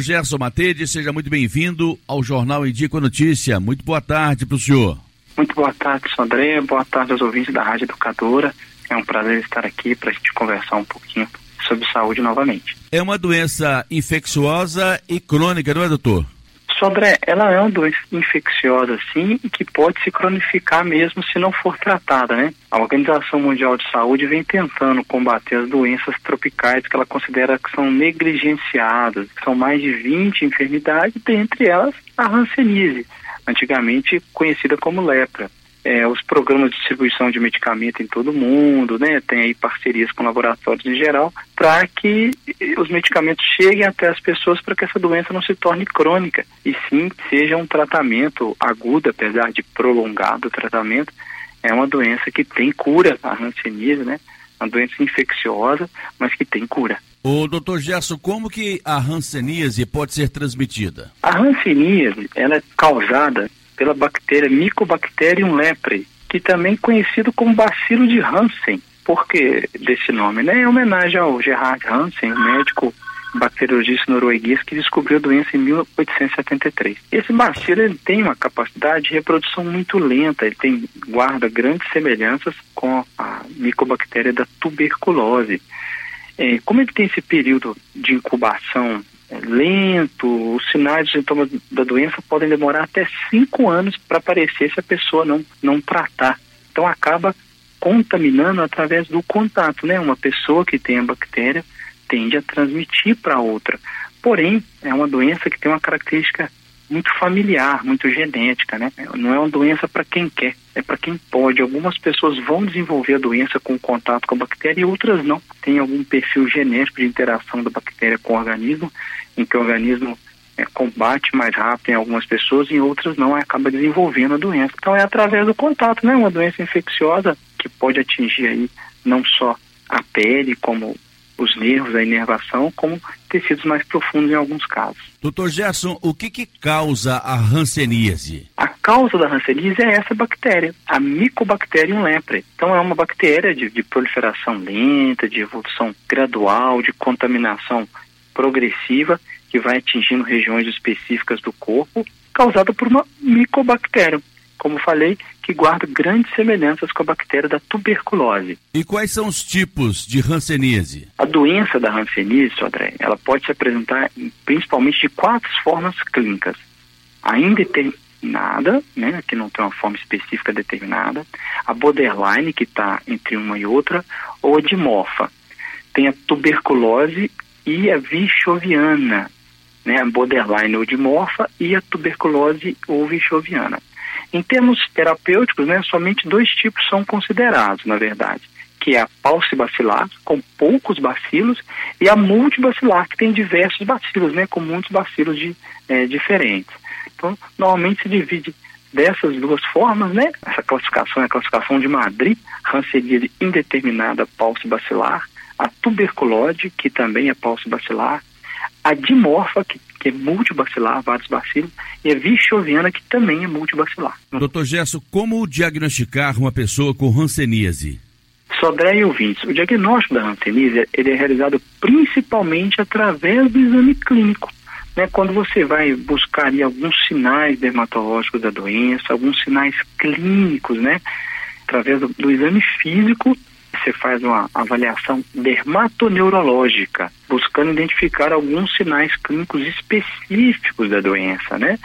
Gerson Matede, seja muito bem-vindo ao Jornal Indico Notícia. Muito boa tarde para o senhor. Muito boa tarde, André. Boa tarde aos ouvintes da Rádio Educadora. É um prazer estar aqui para a gente conversar um pouquinho sobre saúde novamente. É uma doença infecciosa e crônica, não é, doutor? Sodré, ela é uma doença infecciosa, sim, e que pode se cronificar mesmo se não for tratada, né? A Organização Mundial de Saúde vem tentando combater as doenças tropicais que ela considera que são negligenciadas. São mais de 20 enfermidades, dentre elas a hanseníase, antigamente conhecida como lepra é, os programas de distribuição de medicamento em todo o mundo, né? Tem aí parcerias com laboratórios em geral para que os medicamentos cheguem até as pessoas para que essa doença não se torne crônica e sim seja um tratamento agudo, apesar de prolongado o tratamento. É uma doença que tem cura, a hanseníase, né? Uma doença infecciosa, mas que tem cura. O doutor Gerson, como que a hanseníase pode ser transmitida? A hanseníase, ela é causada pela bactéria Mycobacterium leprae, que também é conhecido como bacilo de Hansen. Por que desse nome? Né? Em homenagem ao Gerhard Hansen, médico bacteriologista norueguês que descobriu a doença em 1873. Esse bacilo ele tem uma capacidade de reprodução muito lenta, ele tem guarda grandes semelhanças com a micobactéria da tuberculose. É, como ele tem esse período de incubação lento, os sinais e sintomas da doença podem demorar até cinco anos para aparecer se a pessoa não, não tratar. Então acaba contaminando através do contato, né? Uma pessoa que tem a bactéria tende a transmitir para outra. Porém, é uma doença que tem uma característica muito familiar, muito genética, né? Não é uma doença para quem quer, é para quem pode. Algumas pessoas vão desenvolver a doença com contato com a bactéria e outras não. Tem algum perfil genético de interação da bactéria com o organismo, em que o organismo é, combate mais rápido em algumas pessoas e em outras não, acaba desenvolvendo a doença. Então é através do contato, né? Uma doença infecciosa que pode atingir aí não só a pele, como os nervos, a inervação, como tecidos mais profundos em alguns casos. Doutor Gerson, o que, que causa a hanseníase? A causa da hanseníase é essa bactéria, a Mycobacterium leprae. Então é uma bactéria de, de proliferação lenta, de evolução gradual, de contaminação progressiva, que vai atingindo regiões específicas do corpo, causada por uma micobactéria como falei, que guarda grandes semelhanças com a bactéria da tuberculose. E quais são os tipos de hanseníase? A doença da hanseníase, André, ela pode se apresentar principalmente de quatro formas clínicas. A indeterminada, né, que não tem uma forma específica determinada, a borderline, que está entre uma e outra, ou a dimorfa. Tem a tuberculose e a vichoviana, né, a borderline ou dimorfa e a tuberculose ou vichoviana. Em termos terapêuticos, né, somente dois tipos são considerados, na verdade, que é a paucibacilar, com poucos bacilos, e a multibacilar, que tem diversos bacilos, né, com muitos bacilos de, é, diferentes. Então, normalmente se divide dessas duas formas, né? Essa classificação é a classificação de Madrid, Hanseníase indeterminada paucibacilar, a tuberculose, que também é paucibacilar, a dimorfa, que que é multibacilar, vários bacilos, e a vichoviana, que também é multibacilar. Doutor Gesso, como diagnosticar uma pessoa com hanseníase? Sodré e ouvintes, o diagnóstico da hanseníase ele é realizado principalmente através do exame clínico. Né, quando você vai buscar ali, alguns sinais dermatológicos da doença, alguns sinais clínicos, né, através do, do exame físico você faz uma avaliação dermatoneurológica, buscando identificar alguns sinais clínicos específicos da doença, né?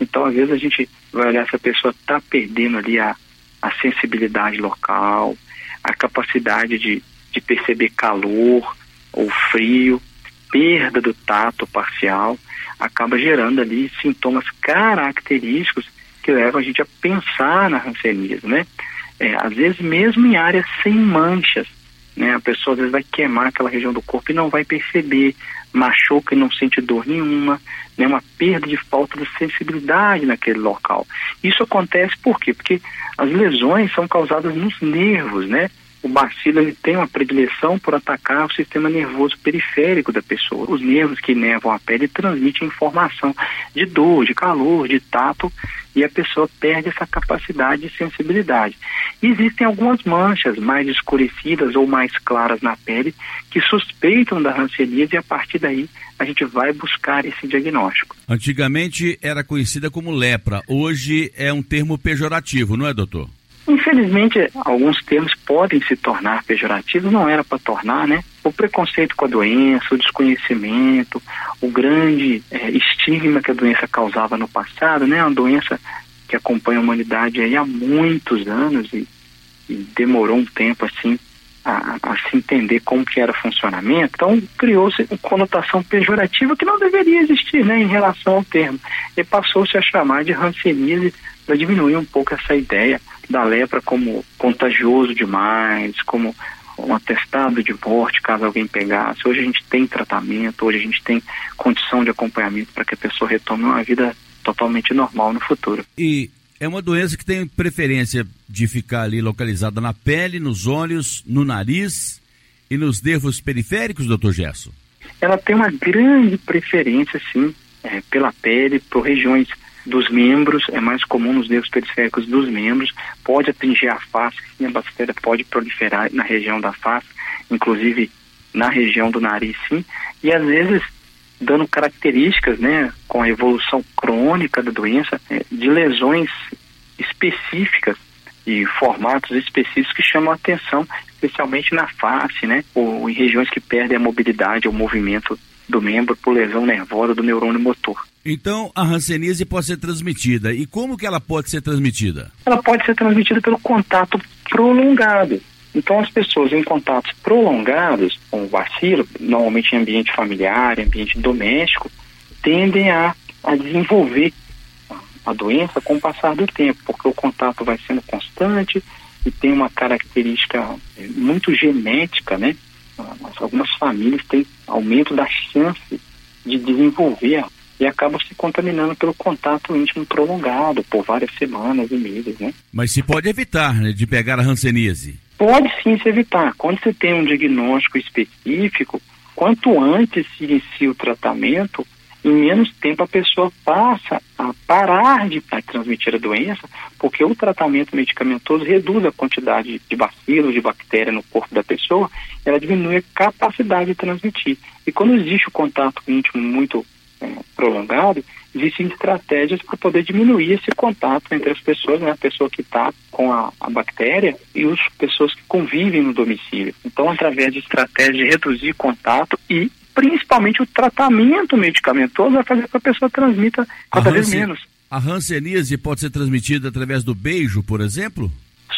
Então, às vezes, a gente vai olhar se a pessoa está perdendo ali a, a sensibilidade local, a capacidade de, de perceber calor ou frio, perda do tato parcial, acaba gerando ali sintomas característicos que levam a gente a pensar na hanseníase, né? É, às vezes mesmo em áreas sem manchas, né? A pessoa às vezes vai queimar aquela região do corpo e não vai perceber, machuca e não sente dor nenhuma, né? Uma perda de falta de sensibilidade naquele local. Isso acontece por quê? Porque as lesões são causadas nos nervos, né? O bacilo ele tem uma predileção por atacar o sistema nervoso periférico da pessoa. Os nervos que nervam a pele transmitem informação de dor, de calor, de tato e a pessoa perde essa capacidade de sensibilidade. Existem algumas manchas mais escurecidas ou mais claras na pele que suspeitam da hanseníase e a partir daí a gente vai buscar esse diagnóstico. Antigamente era conhecida como lepra, hoje é um termo pejorativo, não é, doutor? Infelizmente, alguns termos podem se tornar pejorativos, não era para tornar, né? O preconceito com a doença, o desconhecimento, o grande é, estigma que a doença causava no passado, né? Uma doença que acompanha a humanidade aí há muitos anos e, e demorou um tempo assim a, a, se entender como que era o funcionamento, então criou-se uma conotação pejorativa que não deveria existir, né, em relação ao termo, e passou-se a chamar de ranceníase para diminuir um pouco essa ideia da lepra como contagioso demais, como um atestado de morte caso alguém pegasse. Hoje a gente tem tratamento, hoje a gente tem condição de acompanhamento para que a pessoa retome uma vida totalmente normal no futuro. E é uma doença que tem preferência de ficar ali localizada na pele, nos olhos, no nariz e nos nervos periféricos, doutor Gesso? Ela tem uma grande preferência, sim, é, pela pele, por regiões dos membros, é mais comum nos nervos periféricos dos membros, pode atingir a face, sim, a bactéria pode proliferar na região da face, inclusive na região do nariz, sim, e às vezes dando características, né, com a evolução crônica da doença, é, de lesões específicas e formatos específicos que chamam a atenção, especialmente na face, né, ou em regiões que perdem a mobilidade ou movimento do membro por lesão nervosa do neurônio motor. Então, a hanseníase pode ser transmitida. E como que ela pode ser transmitida? Ela pode ser transmitida pelo contato prolongado. Então, as pessoas em contatos prolongados com o bacilo, normalmente em ambiente familiar, em ambiente doméstico, tendem a, a desenvolver a doença com o passar do tempo, porque o contato vai sendo constante e tem uma característica muito genética, né? Algumas famílias têm aumento da chance de desenvolver e acabam se contaminando pelo contato íntimo prolongado por várias semanas e meses, né? Mas se pode evitar, né, de pegar a hanseníase? Pode sim se evitar. Quando você tem um diagnóstico específico, quanto antes se inicia o tratamento, em menos tempo a pessoa passa a parar de transmitir a doença, porque o tratamento medicamentoso reduz a quantidade de bacilos, de bactéria no corpo da pessoa, ela diminui a capacidade de transmitir. E quando existe o contato íntimo muito é, prolongado, existem estratégias para poder diminuir esse contato entre as pessoas, né, a pessoa que está com a, a, bactéria e as pessoas que convivem no domicílio. Então, através de estratégias de reduzir contato e principalmente o tratamento medicamentoso vai fazer com que a pessoa transmita cada vez menos. A hanseníase pode ser transmitida através do beijo, por exemplo?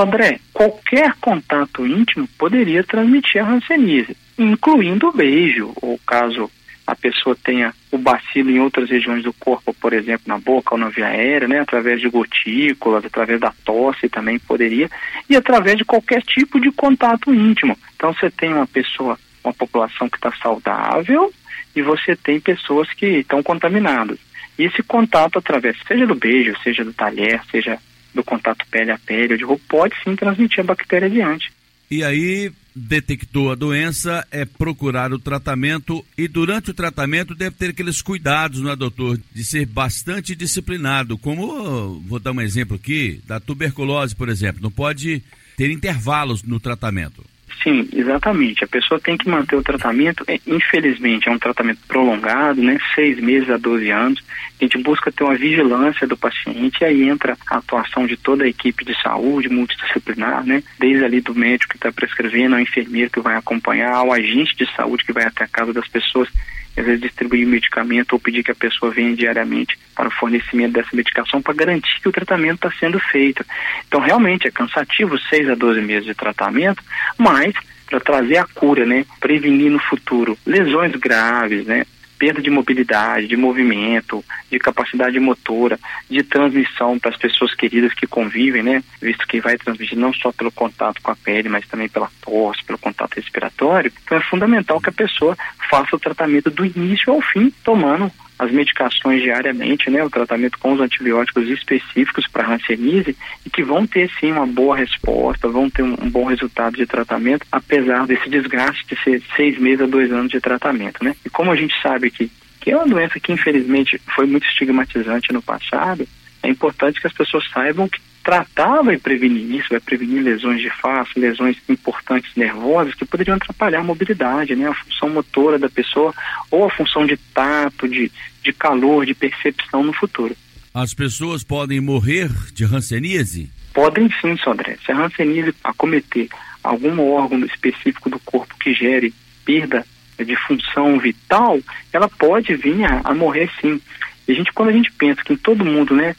André, qualquer contato íntimo poderia transmitir a hanseníase, incluindo o beijo, ou caso a pessoa tenha o bacilo em outras regiões do corpo, por exemplo, na boca ou na via aérea, né, através de gotículas, através da tosse também poderia, e através de qualquer tipo de contato íntimo. Então você tem uma pessoa, uma população que está saudável e você tem pessoas que estão contaminadas. E esse contato através, seja do beijo, seja do talher, seja do contato pele a pele de roupa, pode sim transmitir a bactéria adiante. E aí, detectou a doença, é procurar o tratamento e durante o tratamento deve ter aqueles cuidados, não é, doutor? De ser bastante disciplinado. Como, vou dar um exemplo aqui, da tuberculose, por exemplo. Não pode ter intervalos no tratamento. Sim, exatamente. A pessoa tem que manter o tratamento, é, infelizmente é um tratamento prolongado, né? Seis meses a 12 anos. A gente busca ter uma vigilância do paciente e aí entra a atuação de toda a equipe de saúde multidisciplinar, né? Desde ali do médico que está prescrevendo, ao enfermeiro que vai acompanhar, ao agente de saúde que vai até a casa das pessoas às vezes distribuir medicamento ou pedir que a pessoa venha diariamente para o fornecimento dessa medicação para garantir que o tratamento está sendo feito. Então, realmente é cansativo 6 a 12 meses de tratamento, mas para trazer a cura, né, prevenir no futuro lesões graves, né, perda de mobilidade, de movimento, de capacidade motora, de transmissão para as pessoas queridas que convivem, né? Visto que vai transmitir não só pelo contato com a pele, mas também pela tosse, pelo contato respiratório. Então é fundamental que a pessoa faça o tratamento do início ao fim, tomando as medicações diariamente, né, o tratamento com os antibióticos específicos para hanseníase e que vão ter sim uma boa resposta, vão ter um, um, bom resultado de tratamento, apesar desse desgaste de ser seis meses a dois anos de tratamento, né? E como a gente sabe que, que é uma doença que infelizmente foi muito estigmatizante no passado, é importante que as pessoas saibam que tratar vai prevenir isso, vai prevenir lesões de face, lesões importantes nervosas que poderiam atrapalhar a mobilidade, né, a função motora da pessoa ou a função de tato, de, de calor, de percepção no futuro. As pessoas podem morrer de hanseníase? Podem sim, Sodré. Se a hanseníase acometer algum órgão específico do corpo que gere perda de função vital, ela pode vir a, a morrer sim. E a gente, quando a gente pensa que em todo mundo, né,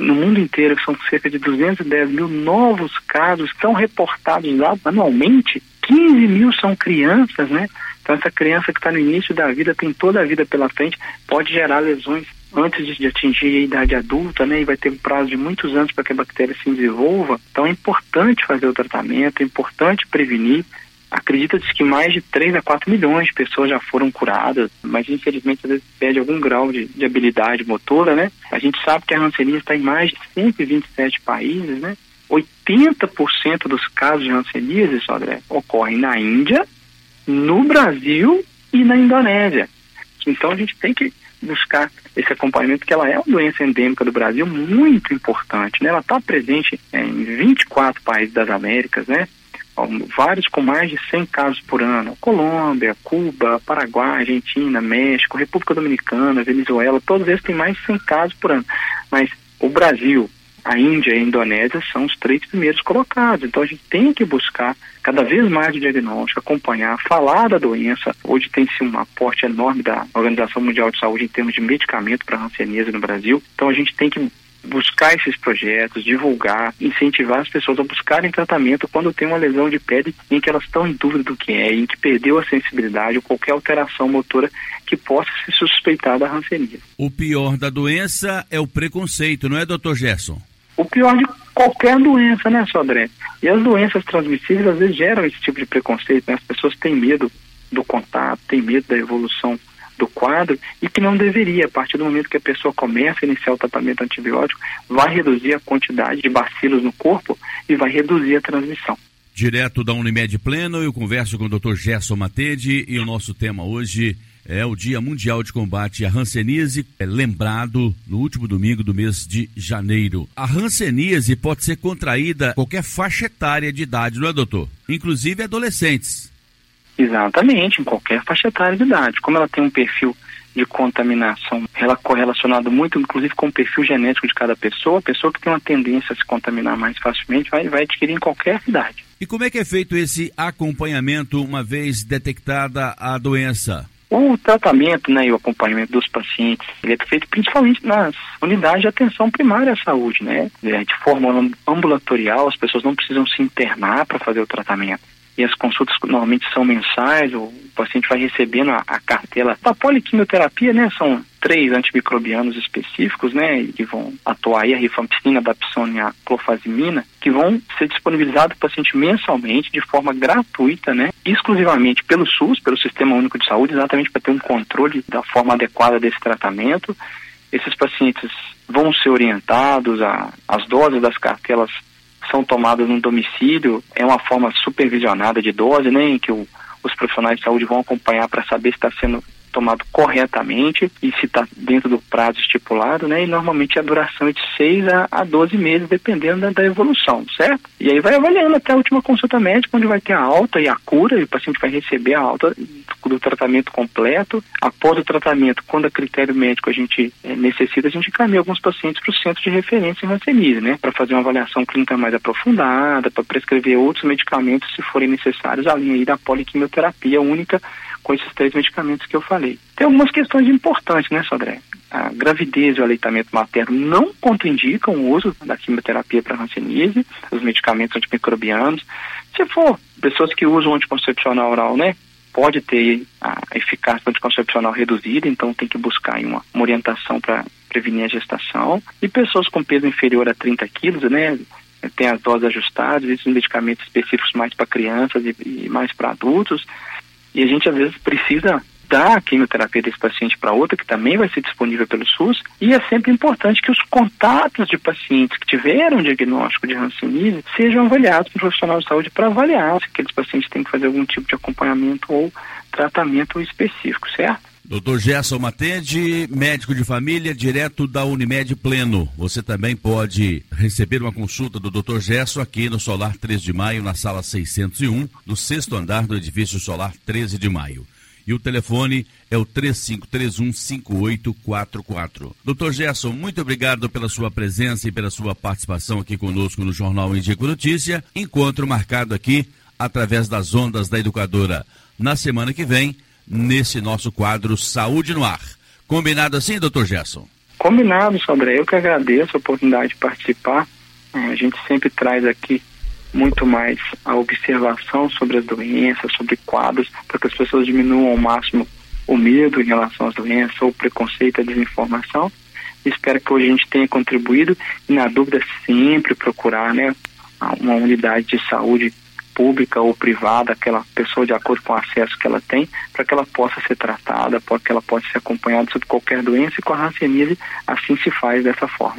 no mundo inteiro, são cerca de 210 mil novos casos que são reportados lá anualmente, 15 mil são crianças, né? Então essa criança que está no início da vida, tem toda a vida pela frente, pode gerar lesões antes de atingir a idade adulta, né? E vai ter um prazo de muitos anos para que a bactéria se desenvolva. Então é importante fazer o tratamento, é importante prevenir. Acredita-se que mais de 3 a 4 milhões de pessoas já foram curadas, mas infelizmente às vezes perde algum grau de, de habilidade motora, né? A gente sabe que a hanseníase está em mais de 127 países, né? 80% dos casos de hanseníase, André, ocorrem na Índia, no Brasil e na Indonésia. Então a gente tem que buscar esse acompanhamento, que ela é uma doença endêmica do Brasil muito importante, né? Ela está presente em 24 países das Américas, né? Vários com mais de 100 casos por ano. Colômbia, Cuba, Paraguai, Argentina, México, República Dominicana, Venezuela, todos esses têm mais de 100 casos por ano. Mas o Brasil, a Índia e a Indonésia são os três primeiros colocados. Então a gente tem que buscar cada vez mais o diagnóstico, acompanhar, falar da doença. Hoje tem-se um aporte enorme da Organização Mundial de Saúde em termos de medicamento para a hanseníase no Brasil. Então a gente tem que buscar esses projetos, divulgar, incentivar as pessoas a buscarem tratamento quando tem uma lesão de pele em que elas estão em dúvida do que é, em que perdeu a sensibilidade ou qualquer alteração motora que possa se suspeitar da hanseníase. O pior da doença é o preconceito, não é, doutor Gerson? O pior de qualquer doença, né, Sodré? E as doenças transmissíveis às vezes geram esse tipo de preconceito, né? As pessoas têm medo do contato, têm medo da evolução do quadro e que não deveria, a partir do momento que a pessoa começa a iniciar o tratamento antibiótico, vai reduzir a quantidade de bacilos no corpo e vai reduzir a transmissão. Direto da Unimed Pleno, eu converso com o Dr. Gerson Matede e o nosso tema hoje é o Dia Mundial de Combate à Hanseníase, é lembrado no último domingo do mês de janeiro. A Hanseníase pode ser contraída qualquer faixa etária de idade, não é, doutor? Inclusive adolescentes. Exatamente, em qualquer faixa etária de idade. Como ela tem um perfil de contaminação ela correlacionado muito, inclusive, com o perfil genético de cada pessoa, a pessoa que tem uma tendência a se contaminar mais facilmente vai, vai adquirir em qualquer idade. E como é que é feito esse acompanhamento uma vez detectada a doença? O tratamento né, e o acompanhamento dos pacientes ele é feito principalmente nas unidades de atenção primária à saúde, né? É, de forma ambulatorial, as pessoas não precisam se internar para fazer o tratamento e as consultas normalmente são mensais, o paciente vai recebendo a, a cartela da poliquimioterapia, né? São três antimicrobianos específicos, né, que vão atuar aí, a rifampicina, a dapsona e a clofazimina, que vão ser disponibilizados para o paciente mensalmente, de forma gratuita, né, exclusivamente pelo SUS, pelo Sistema Único de Saúde, exatamente para ter um controle da forma adequada desse tratamento. Esses pacientes vão ser orientados, a, as doses das cartelas são tomadas no domicílio, é uma forma supervisionada de dose, né, em que o, os profissionais de saúde vão acompanhar para saber se está sendo tomado corretamente e se está dentro do prazo estipulado, né? E normalmente a duração é de 6 a, a 12 meses, dependendo da, da, evolução, certo? E aí vai avaliando até a última consulta médica, onde vai ter a alta e a cura, e o paciente vai receber a alta do tratamento completo. Após o tratamento, quando a critério médico a gente é, necessita, a gente encaminha alguns pacientes para o centro de referência em Hanseníase, né? Para fazer uma avaliação clínica mais aprofundada, para prescrever outros medicamentos se forem necessários, além aí da poliquimioterapia única com esses três medicamentos que eu falei. Tem algumas questões importantes, né, Sodré? A gravidez e o aleitamento materno não contraindicam o uso da quimioterapia para hanseníase, os medicamentos antimicrobianos. Se for pessoas que usam anticoncepcional oral, né, pode ter a eficácia anticoncepcional reduzida, então tem que buscar uma, uma orientação para prevenir a gestação. E pessoas com peso inferior a 30 quilos, né, tem as doses ajustadas, existem medicamentos específicos mais para crianças e, e mais para adultos. E a gente às vezes precisa dar a quimioterapia desse paciente para outra, que também vai ser disponível pelo SUS, e é sempre importante que os contatos de pacientes que tiveram diagnóstico de Hanseníase sejam avaliados pelo profissional de saúde para avaliar se aqueles pacientes têm que fazer algum tipo de acompanhamento ou tratamento específico, certo? Doutor Gerson Matende, médico de família, direto da Unimed Pleno. Você também pode receber uma consulta do Doutor Gerson aqui no Solar 13 de Maio, na sala 601, no sexto andar do edifício Solar 13 de Maio. E o telefone é o 3531-5844. Doutor Gerson, muito obrigado pela sua presença e pela sua participação aqui conosco no Jornal Indico Notícia. Encontro marcado aqui através das ondas da educadora na semana que vem nesse nosso quadro Saúde no Ar. Combinado assim, doutor Gerson? Combinado, Sandré. Eu que agradeço a oportunidade de participar. É, a gente sempre traz aqui muito mais a observação sobre as doenças, sobre quadros, para que as pessoas diminuam ao máximo o medo em relação às doenças, ou o preconceito, a desinformação. Espero que hoje a gente tenha contribuído e, na dúvida, sempre procurar né, uma unidade de saúde pública ou privada, aquela pessoa de acordo com o acesso que ela tem, para que ela possa ser tratada, para que ela possa ser acompanhada sobre qualquer doença e com a hanseníase assim se faz dessa forma.